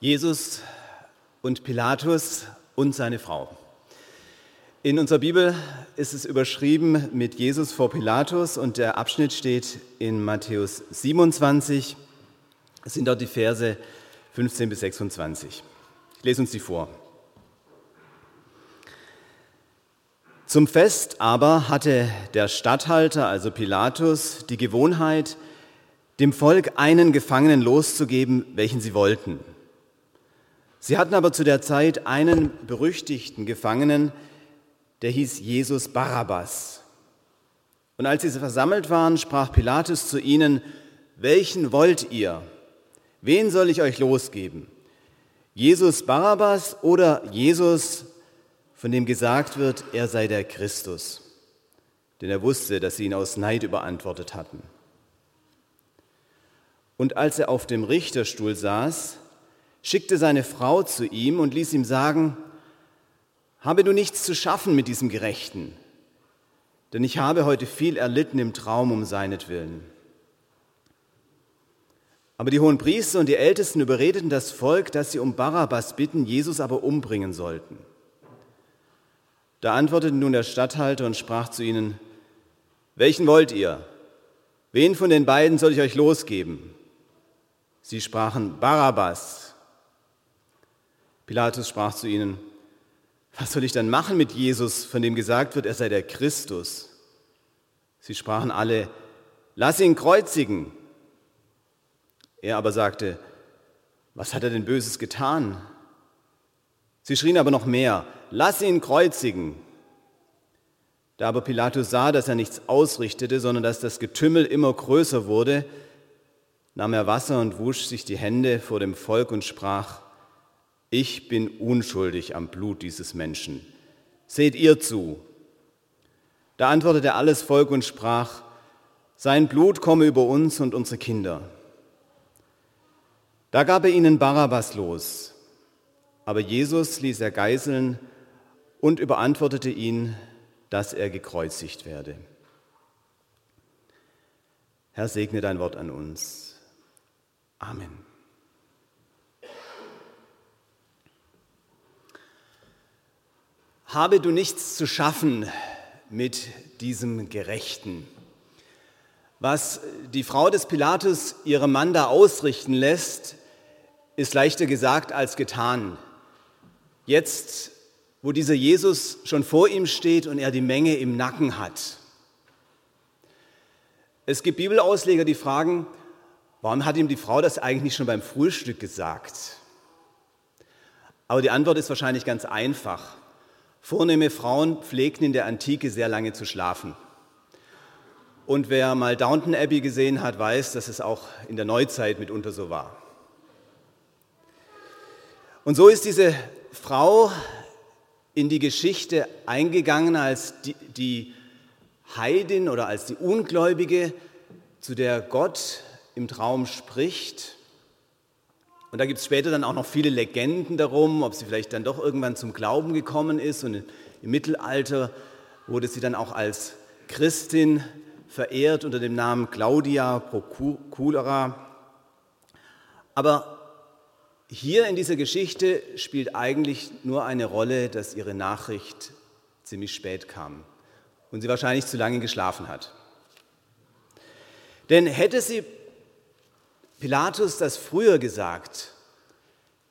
Jesus und Pilatus und seine Frau. In unserer Bibel ist es überschrieben mit Jesus vor Pilatus und der Abschnitt steht in Matthäus 27. Es sind dort die Verse 15 bis 26. Ich lese uns die vor. Zum Fest aber hatte der Statthalter, also Pilatus, die Gewohnheit, dem Volk einen Gefangenen loszugeben, welchen sie wollten. Sie hatten aber zu der Zeit einen berüchtigten Gefangenen, der hieß Jesus Barabbas. Und als sie versammelt waren, sprach Pilatus zu ihnen, welchen wollt ihr? Wen soll ich euch losgeben? Jesus Barabbas oder Jesus, von dem gesagt wird, er sei der Christus? Denn er wusste, dass sie ihn aus Neid überantwortet hatten. Und als er auf dem Richterstuhl saß, schickte seine Frau zu ihm und ließ ihm sagen, habe du nichts zu schaffen mit diesem Gerechten, denn ich habe heute viel erlitten im Traum um seinetwillen. Aber die hohen Priester und die Ältesten überredeten das Volk, dass sie um Barabbas bitten, Jesus aber umbringen sollten. Da antwortete nun der Statthalter und sprach zu ihnen, welchen wollt ihr? Wen von den beiden soll ich euch losgeben? Sie sprachen, Barabbas. Pilatus sprach zu ihnen, was soll ich dann machen mit Jesus, von dem gesagt wird, er sei der Christus? Sie sprachen alle, lass ihn kreuzigen. Er aber sagte, was hat er denn Böses getan? Sie schrien aber noch mehr, lass ihn kreuzigen. Da aber Pilatus sah, dass er nichts ausrichtete, sondern dass das Getümmel immer größer wurde, nahm er Wasser und wusch sich die Hände vor dem Volk und sprach, ich bin unschuldig am Blut dieses Menschen. Seht ihr zu. Da antwortete alles Volk und sprach, sein Blut komme über uns und unsere Kinder. Da gab er ihnen Barabbas los, aber Jesus ließ er geißeln und überantwortete ihn, dass er gekreuzigt werde. Herr, segne dein Wort an uns. Amen. Habe du nichts zu schaffen mit diesem Gerechten. Was die Frau des Pilatus ihrem Mann da ausrichten lässt, ist leichter gesagt als getan. Jetzt, wo dieser Jesus schon vor ihm steht und er die Menge im Nacken hat. Es gibt Bibelausleger, die fragen, warum hat ihm die Frau das eigentlich schon beim Frühstück gesagt? Aber die Antwort ist wahrscheinlich ganz einfach. Vornehme Frauen pflegten in der Antike sehr lange zu schlafen. Und wer mal Downton Abbey gesehen hat, weiß, dass es auch in der Neuzeit mitunter so war. Und so ist diese Frau in die Geschichte eingegangen als die, die Heidin oder als die Ungläubige, zu der Gott im Traum spricht und da gibt es später dann auch noch viele Legenden darum, ob sie vielleicht dann doch irgendwann zum Glauben gekommen ist. Und im Mittelalter wurde sie dann auch als Christin verehrt unter dem Namen Claudia Procura. Aber hier in dieser Geschichte spielt eigentlich nur eine Rolle, dass ihre Nachricht ziemlich spät kam und sie wahrscheinlich zu lange geschlafen hat. Denn hätte sie Pilatus das früher gesagt,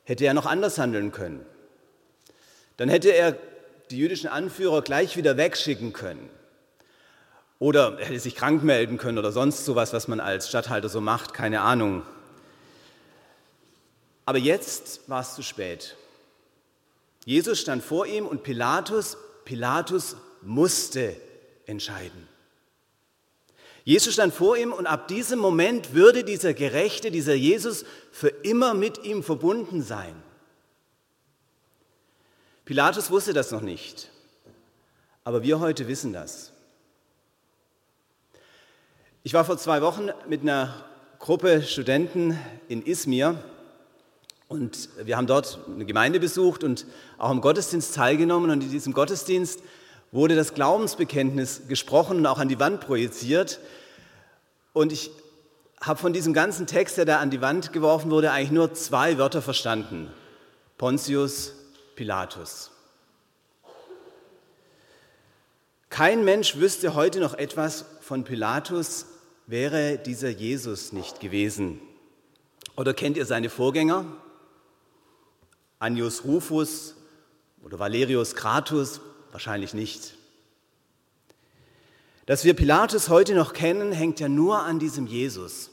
hätte er noch anders handeln können. Dann hätte er die jüdischen Anführer gleich wieder wegschicken können. Oder er hätte sich krank melden können oder sonst sowas, was man als Statthalter so macht, keine Ahnung. Aber jetzt war es zu spät. Jesus stand vor ihm und Pilatus, Pilatus musste entscheiden. Jesus stand vor ihm und ab diesem Moment würde dieser Gerechte, dieser Jesus für immer mit ihm verbunden sein. Pilatus wusste das noch nicht, aber wir heute wissen das. Ich war vor zwei Wochen mit einer Gruppe Studenten in Izmir und wir haben dort eine Gemeinde besucht und auch im Gottesdienst teilgenommen und in diesem Gottesdienst wurde das Glaubensbekenntnis gesprochen und auch an die Wand projiziert. Und ich habe von diesem ganzen Text, der da an die Wand geworfen wurde, eigentlich nur zwei Wörter verstanden. Pontius Pilatus. Kein Mensch wüsste heute noch etwas von Pilatus, wäre dieser Jesus nicht gewesen. Oder kennt ihr seine Vorgänger? Annius Rufus oder Valerius Cratus? Wahrscheinlich nicht. Dass wir Pilatus heute noch kennen, hängt ja nur an diesem Jesus.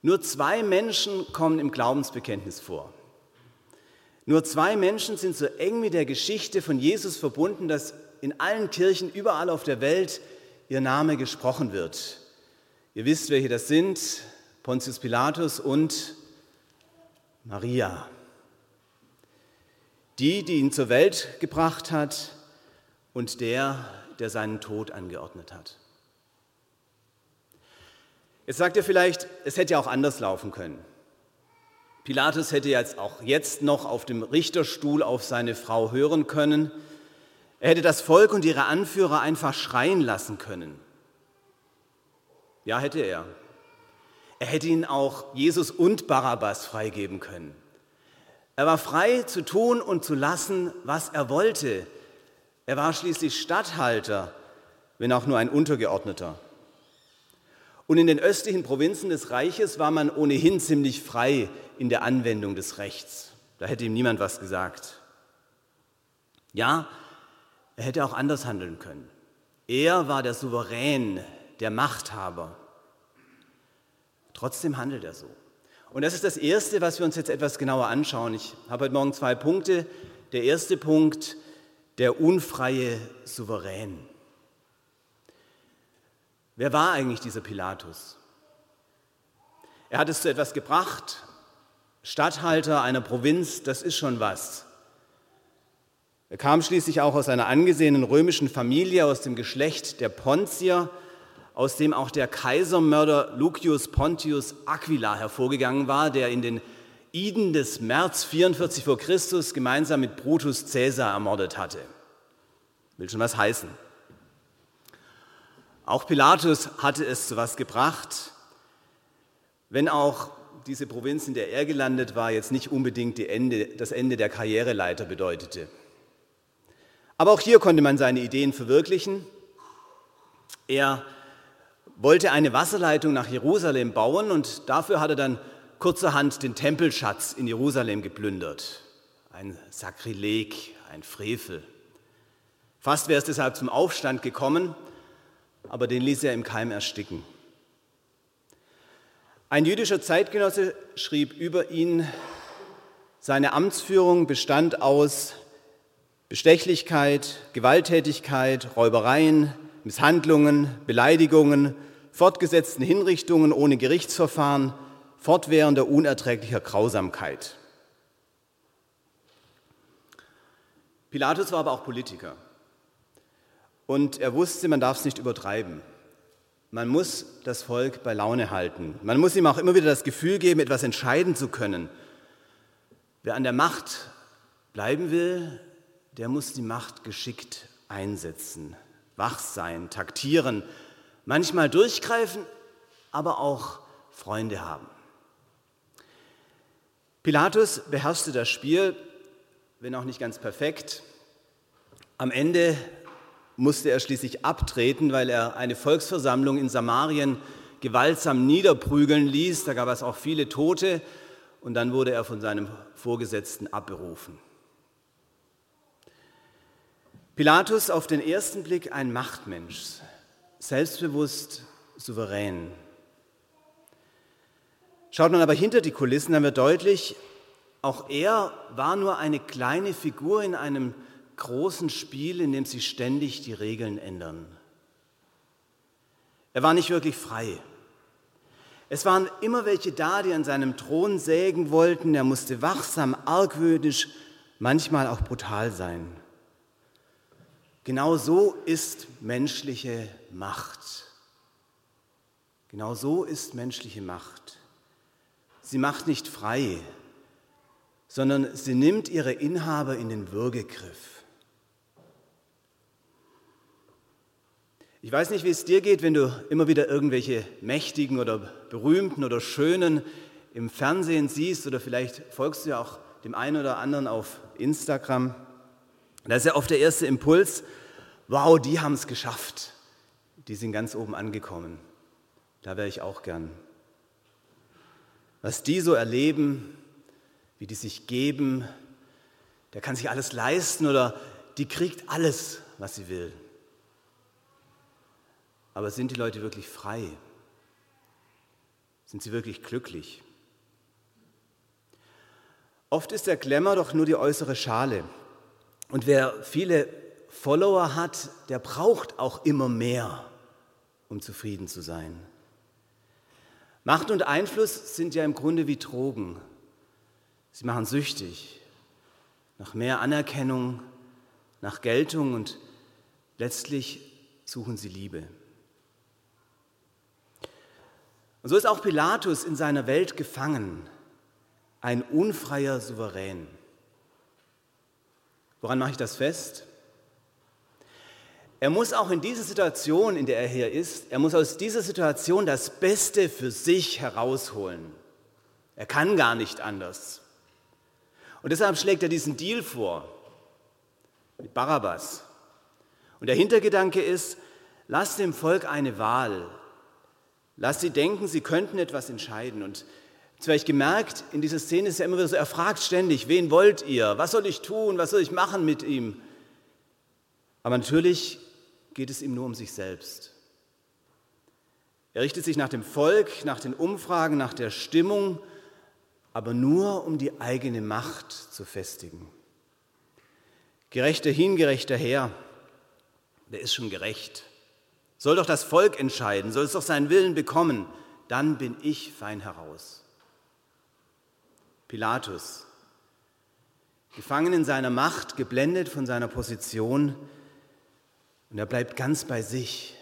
Nur zwei Menschen kommen im Glaubensbekenntnis vor. Nur zwei Menschen sind so eng mit der Geschichte von Jesus verbunden, dass in allen Kirchen überall auf der Welt ihr Name gesprochen wird. Ihr wisst, welche das sind, Pontius Pilatus und Maria. Die, die ihn zur Welt gebracht hat und der, der seinen Tod angeordnet hat. Jetzt sagt ihr vielleicht, es hätte ja auch anders laufen können. Pilatus hätte jetzt auch jetzt noch auf dem Richterstuhl auf seine Frau hören können. Er hätte das Volk und ihre Anführer einfach schreien lassen können. Ja, hätte er. Er hätte ihnen auch Jesus und Barabbas freigeben können. Er war frei zu tun und zu lassen, was er wollte. Er war schließlich Statthalter, wenn auch nur ein Untergeordneter. Und in den östlichen Provinzen des Reiches war man ohnehin ziemlich frei in der Anwendung des Rechts. Da hätte ihm niemand was gesagt. Ja, er hätte auch anders handeln können. Er war der Souverän, der Machthaber. Trotzdem handelt er so. Und das ist das Erste, was wir uns jetzt etwas genauer anschauen. Ich habe heute Morgen zwei Punkte. Der erste Punkt, der unfreie Souverän. Wer war eigentlich dieser Pilatus? Er hat es zu etwas gebracht, Statthalter einer Provinz, das ist schon was. Er kam schließlich auch aus einer angesehenen römischen Familie, aus dem Geschlecht der Pontier, aus dem auch der Kaisermörder Lucius Pontius Aquila hervorgegangen war, der in den Iden des März 44 vor Christus gemeinsam mit Brutus Caesar ermordet hatte. Will schon was heißen. Auch Pilatus hatte es zu was gebracht, wenn auch diese Provinz, in der er gelandet war, jetzt nicht unbedingt Ende, das Ende der Karriereleiter bedeutete. Aber auch hier konnte man seine Ideen verwirklichen. Er wollte eine Wasserleitung nach Jerusalem bauen und dafür hat er dann kurzerhand den Tempelschatz in Jerusalem geplündert. Ein Sakrileg, ein Frevel. Fast wäre es deshalb zum Aufstand gekommen, aber den ließ er im Keim ersticken. Ein jüdischer Zeitgenosse schrieb über ihn, seine Amtsführung bestand aus Bestechlichkeit, Gewalttätigkeit, Räubereien, Misshandlungen, Beleidigungen, fortgesetzten Hinrichtungen ohne Gerichtsverfahren, fortwährender unerträglicher Grausamkeit. Pilatus war aber auch Politiker. Und er wusste, man darf es nicht übertreiben. Man muss das Volk bei Laune halten. Man muss ihm auch immer wieder das Gefühl geben, etwas entscheiden zu können. Wer an der Macht bleiben will, der muss die Macht geschickt einsetzen, wach sein, taktieren, manchmal durchgreifen, aber auch Freunde haben. Pilatus beherrschte das Spiel, wenn auch nicht ganz perfekt. Am Ende musste er schließlich abtreten, weil er eine Volksversammlung in Samarien gewaltsam niederprügeln ließ. Da gab es auch viele Tote und dann wurde er von seinem Vorgesetzten abberufen. Pilatus auf den ersten Blick ein Machtmensch, selbstbewusst, souverän. Schaut man aber hinter die Kulissen, dann wird deutlich, auch er war nur eine kleine Figur in einem großen Spiel, in dem sich ständig die Regeln ändern. Er war nicht wirklich frei. Es waren immer welche da, die an seinem Thron sägen wollten. Er musste wachsam, argwöhnisch, manchmal auch brutal sein. Genau so ist menschliche Macht. Genau so ist menschliche Macht. Sie macht nicht frei, sondern sie nimmt ihre Inhaber in den Würgegriff. Ich weiß nicht, wie es dir geht, wenn du immer wieder irgendwelche mächtigen oder berühmten oder schönen im Fernsehen siehst oder vielleicht folgst du ja auch dem einen oder anderen auf Instagram. Da ist ja oft der erste Impuls, wow, die haben es geschafft. Die sind ganz oben angekommen. Da wäre ich auch gern. Was die so erleben, wie die sich geben, der kann sich alles leisten oder die kriegt alles, was sie will. Aber sind die Leute wirklich frei? Sind sie wirklich glücklich? Oft ist der Glamour doch nur die äußere Schale. Und wer viele Follower hat, der braucht auch immer mehr, um zufrieden zu sein. Macht und Einfluss sind ja im Grunde wie Drogen. Sie machen süchtig nach mehr Anerkennung, nach Geltung und letztlich suchen sie Liebe. Und so ist auch Pilatus in seiner Welt gefangen, ein unfreier Souverän. Woran mache ich das fest? Er muss auch in dieser Situation, in der er hier ist, er muss aus dieser Situation das Beste für sich herausholen. Er kann gar nicht anders. Und deshalb schlägt er diesen Deal vor mit Barabbas. Und der Hintergedanke ist, lass dem Volk eine Wahl. Lass sie denken, sie könnten etwas entscheiden. Und ich gemerkt, in dieser Szene ist er immer wieder so, er fragt ständig, wen wollt ihr? Was soll ich tun? Was soll ich machen mit ihm? Aber natürlich geht es ihm nur um sich selbst. Er richtet sich nach dem Volk, nach den Umfragen, nach der Stimmung, aber nur um die eigene Macht zu festigen. Gerechter hin, gerechter her, wer ist schon gerecht? Soll doch das Volk entscheiden, soll es doch seinen Willen bekommen, dann bin ich fein heraus. Pilatus, gefangen in seiner Macht, geblendet von seiner Position, und er bleibt ganz bei sich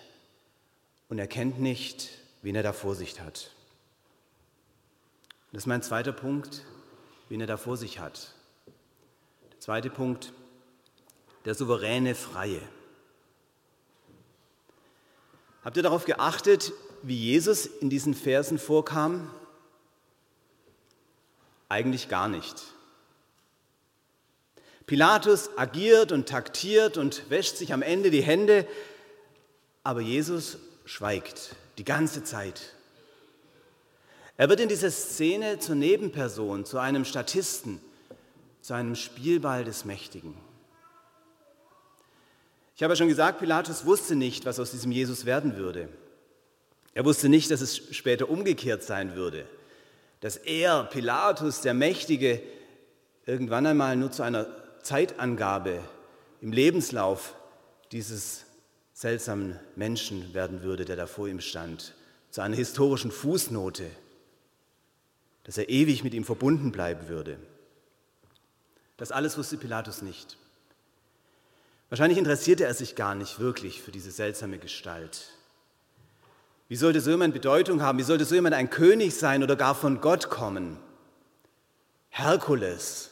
und erkennt nicht, wen er da vor sich hat. Das ist mein zweiter Punkt, wen er da vor sich hat. Der zweite Punkt, der souveräne Freie. Habt ihr darauf geachtet, wie Jesus in diesen Versen vorkam? Eigentlich gar nicht. Pilatus agiert und taktiert und wäscht sich am Ende die Hände, aber Jesus schweigt die ganze Zeit. Er wird in dieser Szene zur Nebenperson, zu einem Statisten, zu einem Spielball des Mächtigen. Ich habe ja schon gesagt, Pilatus wusste nicht, was aus diesem Jesus werden würde. Er wusste nicht, dass es später umgekehrt sein würde, dass er, Pilatus, der Mächtige, irgendwann einmal nur zu einer Zeitangabe im Lebenslauf dieses seltsamen Menschen werden würde, der da vor ihm stand, zu einer historischen Fußnote, dass er ewig mit ihm verbunden bleiben würde. Das alles wusste Pilatus nicht. Wahrscheinlich interessierte er sich gar nicht wirklich für diese seltsame Gestalt. Wie sollte so jemand Bedeutung haben? Wie sollte so jemand ein König sein oder gar von Gott kommen? Herkules,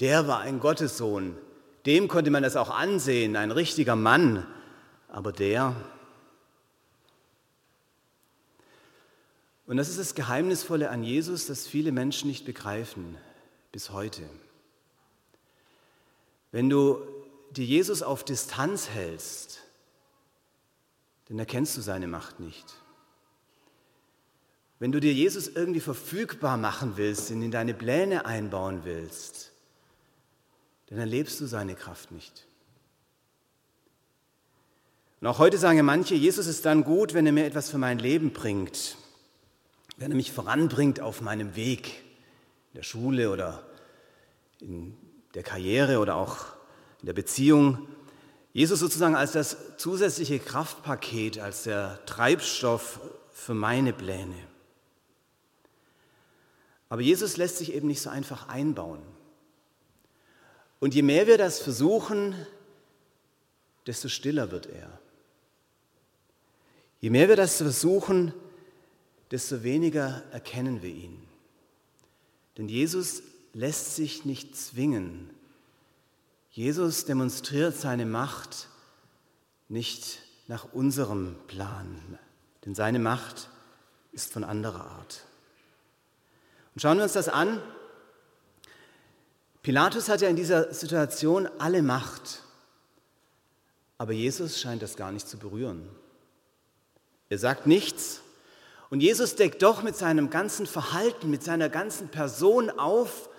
der war ein Gottessohn. Dem konnte man das auch ansehen, ein richtiger Mann. Aber der. Und das ist das Geheimnisvolle an Jesus, das viele Menschen nicht begreifen bis heute. Wenn du dir Jesus auf Distanz hältst, dann erkennst du seine Macht nicht. Wenn du dir Jesus irgendwie verfügbar machen willst, ihn in deine Pläne einbauen willst, dann erlebst du seine Kraft nicht. Und auch heute sagen ja manche, Jesus ist dann gut, wenn er mir etwas für mein Leben bringt, wenn er mich voranbringt auf meinem Weg in der Schule oder in der Karriere oder auch in der Beziehung. Jesus sozusagen als das zusätzliche Kraftpaket, als der Treibstoff für meine Pläne. Aber Jesus lässt sich eben nicht so einfach einbauen. Und je mehr wir das versuchen, desto stiller wird er. Je mehr wir das versuchen, desto weniger erkennen wir ihn. Denn Jesus lässt sich nicht zwingen. Jesus demonstriert seine Macht nicht nach unserem Plan, denn seine Macht ist von anderer Art. Und schauen wir uns das an. Pilatus hat ja in dieser Situation alle Macht, aber Jesus scheint das gar nicht zu berühren. Er sagt nichts und Jesus deckt doch mit seinem ganzen Verhalten, mit seiner ganzen Person auf,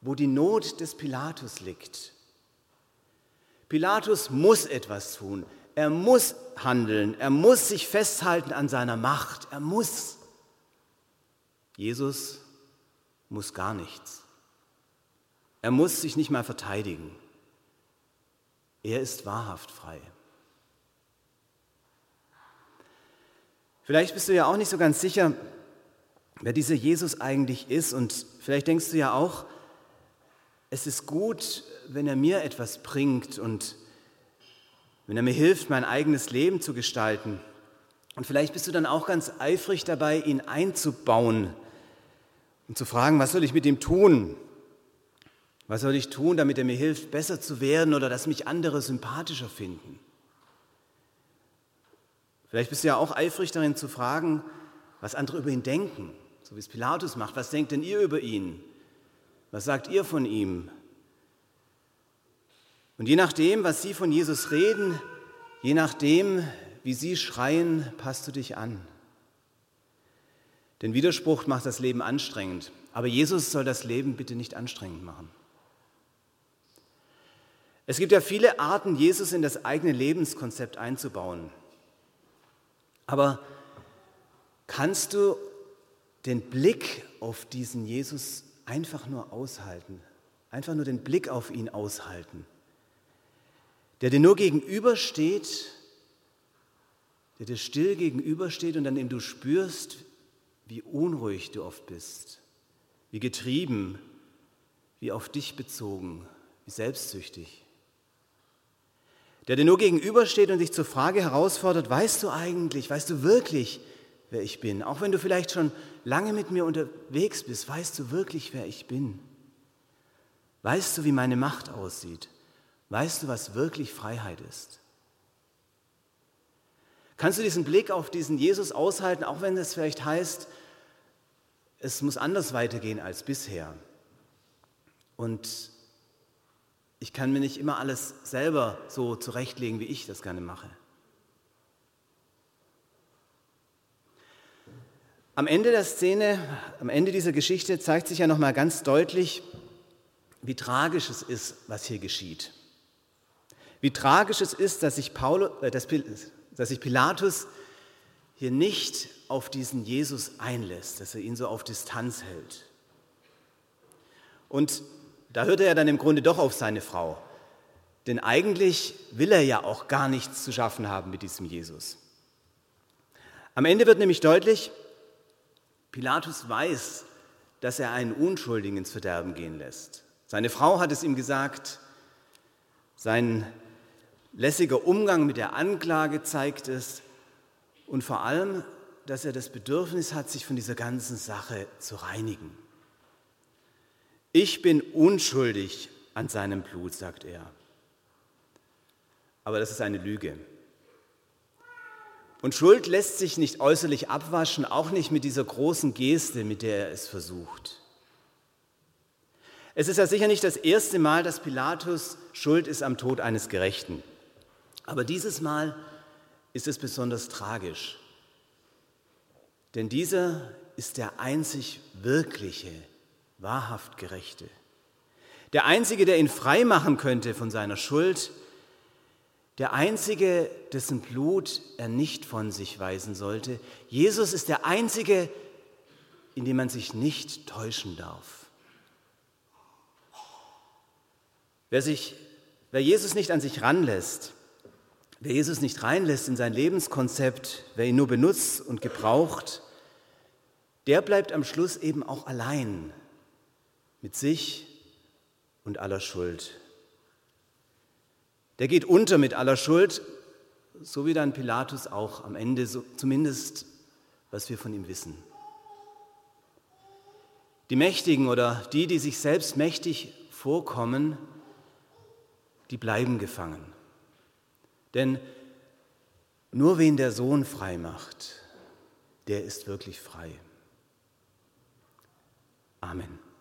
wo die Not des Pilatus liegt. Pilatus muss etwas tun. Er muss handeln. Er muss sich festhalten an seiner Macht. Er muss. Jesus muss gar nichts. Er muss sich nicht mal verteidigen. Er ist wahrhaft frei. Vielleicht bist du ja auch nicht so ganz sicher, wer dieser Jesus eigentlich ist. Und vielleicht denkst du ja auch, es ist gut, wenn er mir etwas bringt und wenn er mir hilft, mein eigenes Leben zu gestalten. Und vielleicht bist du dann auch ganz eifrig dabei, ihn einzubauen und zu fragen, was soll ich mit ihm tun? Was soll ich tun, damit er mir hilft, besser zu werden oder dass mich andere sympathischer finden? Vielleicht bist du ja auch eifrig darin zu fragen, was andere über ihn denken, so wie es Pilatus macht. Was denkt denn ihr über ihn? Was sagt ihr von ihm? Und je nachdem, was sie von Jesus reden, je nachdem, wie sie schreien, passt du dich an. Denn Widerspruch macht das Leben anstrengend. Aber Jesus soll das Leben bitte nicht anstrengend machen. Es gibt ja viele Arten, Jesus in das eigene Lebenskonzept einzubauen. Aber kannst du den Blick auf diesen Jesus einfach nur aushalten? Einfach nur den Blick auf ihn aushalten? Der dir nur gegenübersteht, der dir still gegenübersteht und an dem du spürst, wie unruhig du oft bist, wie getrieben, wie auf dich bezogen, wie selbstsüchtig der dir nur gegenübersteht und dich zur Frage herausfordert, weißt du eigentlich, weißt du wirklich, wer ich bin? Auch wenn du vielleicht schon lange mit mir unterwegs bist, weißt du wirklich, wer ich bin? Weißt du, wie meine Macht aussieht? Weißt du, was wirklich Freiheit ist? Kannst du diesen Blick auf diesen Jesus aushalten, auch wenn es vielleicht heißt, es muss anders weitergehen als bisher? Und ich kann mir nicht immer alles selber so zurechtlegen, wie ich das gerne mache. Am Ende der Szene, am Ende dieser Geschichte zeigt sich ja noch mal ganz deutlich, wie tragisch es ist, was hier geschieht. Wie tragisch es ist, dass sich, Paul, äh, dass sich Pilatus hier nicht auf diesen Jesus einlässt, dass er ihn so auf Distanz hält. Und da hört er dann im Grunde doch auf seine Frau. Denn eigentlich will er ja auch gar nichts zu schaffen haben mit diesem Jesus. Am Ende wird nämlich deutlich, Pilatus weiß, dass er einen Unschuldigen ins Verderben gehen lässt. Seine Frau hat es ihm gesagt, sein lässiger Umgang mit der Anklage zeigt es und vor allem, dass er das Bedürfnis hat, sich von dieser ganzen Sache zu reinigen. Ich bin unschuldig an seinem Blut, sagt er. Aber das ist eine Lüge. Und Schuld lässt sich nicht äußerlich abwaschen, auch nicht mit dieser großen Geste, mit der er es versucht. Es ist ja sicher nicht das erste Mal, dass Pilatus schuld ist am Tod eines Gerechten. Aber dieses Mal ist es besonders tragisch. Denn dieser ist der einzig wirkliche wahrhaft Gerechte. Der Einzige, der ihn frei machen könnte von seiner Schuld, der Einzige, dessen Blut er nicht von sich weisen sollte. Jesus ist der Einzige, in dem man sich nicht täuschen darf. Wer, sich, wer Jesus nicht an sich ranlässt, wer Jesus nicht reinlässt in sein Lebenskonzept, wer ihn nur benutzt und gebraucht, der bleibt am Schluss eben auch allein mit sich und aller Schuld. Der geht unter mit aller Schuld, so wie dann Pilatus auch am Ende, so, zumindest was wir von ihm wissen. Die Mächtigen oder die, die sich selbst mächtig vorkommen, die bleiben gefangen. Denn Nur wen der Sohn frei macht, der ist wirklich frei. Amen.